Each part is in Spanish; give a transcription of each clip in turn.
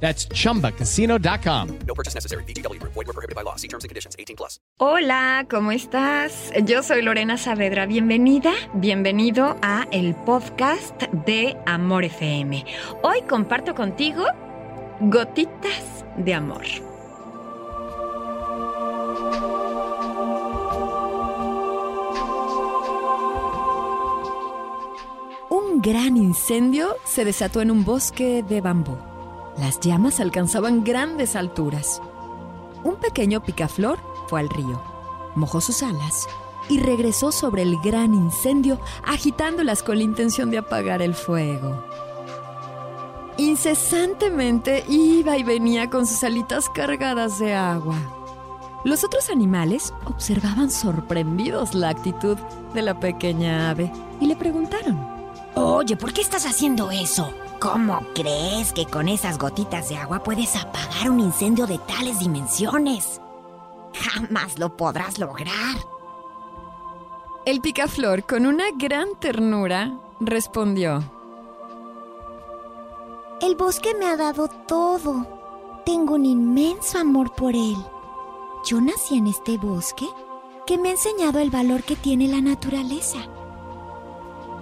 That's chumbacasino.com. No purchase necessary. BGW. Void were prohibited by law. See terms and conditions. 18 plus. Hola, ¿cómo estás? Yo soy Lorena Saavedra. Bienvenida, bienvenido a el podcast de Amor FM. Hoy comparto contigo gotitas de amor. Un gran incendio se desató en un bosque de bambú. Las llamas alcanzaban grandes alturas. Un pequeño picaflor fue al río, mojó sus alas y regresó sobre el gran incendio agitándolas con la intención de apagar el fuego. Incesantemente iba y venía con sus alitas cargadas de agua. Los otros animales observaban sorprendidos la actitud de la pequeña ave y le preguntaron, Oye, ¿por qué estás haciendo eso? ¿Cómo crees que con esas gotitas de agua puedes apagar un incendio de tales dimensiones? Jamás lo podrás lograr. El picaflor, con una gran ternura, respondió. El bosque me ha dado todo. Tengo un inmenso amor por él. Yo nací en este bosque que me ha enseñado el valor que tiene la naturaleza.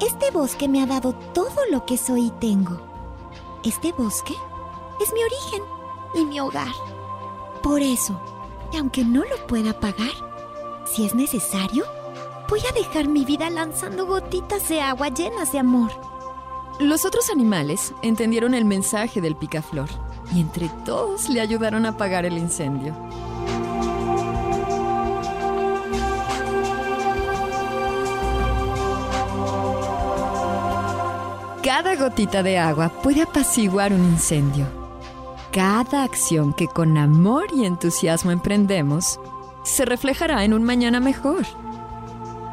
Este bosque me ha dado todo lo que soy y tengo. Este bosque es mi origen y mi hogar. Por eso, aunque no lo pueda pagar, si es necesario, voy a dejar mi vida lanzando gotitas de agua llenas de amor. Los otros animales entendieron el mensaje del picaflor y entre todos le ayudaron a apagar el incendio. Cada gotita de agua puede apaciguar un incendio. Cada acción que con amor y entusiasmo emprendemos se reflejará en un mañana mejor.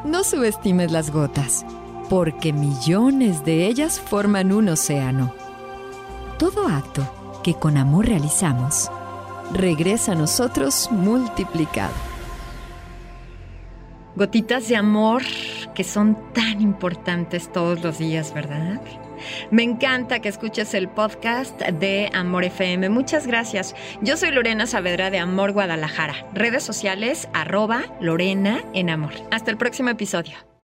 No subestimes las gotas, porque millones de ellas forman un océano. Todo acto que con amor realizamos regresa a nosotros multiplicado. Gotitas de amor que son tan importantes todos los días, ¿verdad? Me encanta que escuches el podcast de Amor FM. Muchas gracias. Yo soy Lorena Saavedra de Amor Guadalajara. Redes sociales arroba Lorena en Amor. Hasta el próximo episodio.